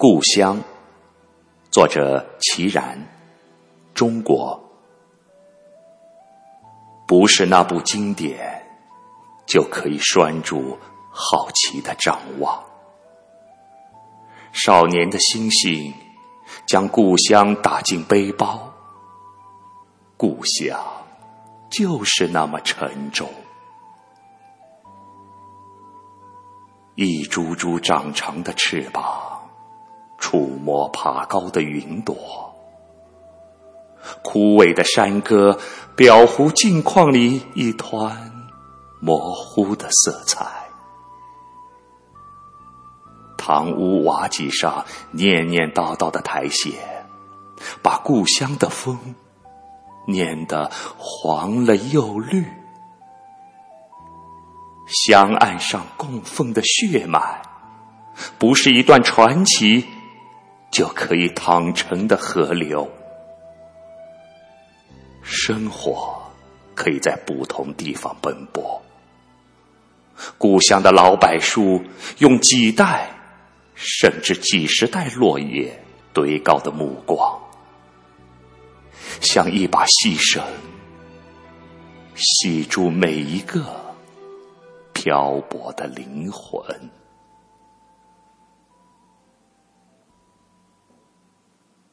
故乡，作者齐然，中国。不是那部经典就可以拴住好奇的张望。少年的心性将故乡打进背包，故乡就是那么沉重。一株株长长的翅膀，触摸爬高的云朵。枯萎的山歌，裱糊镜框里一团模糊的色彩。堂屋瓦脊上念念叨叨的苔藓，把故乡的风念得黄了又绿。香案上供奉的血脉，不是一段传奇就可以淌成的河流。生活可以在不同地方奔波。故乡的老柏树，用几代甚至几十代落叶堆高的目光，像一把细绳，系住每一个漂泊的灵魂。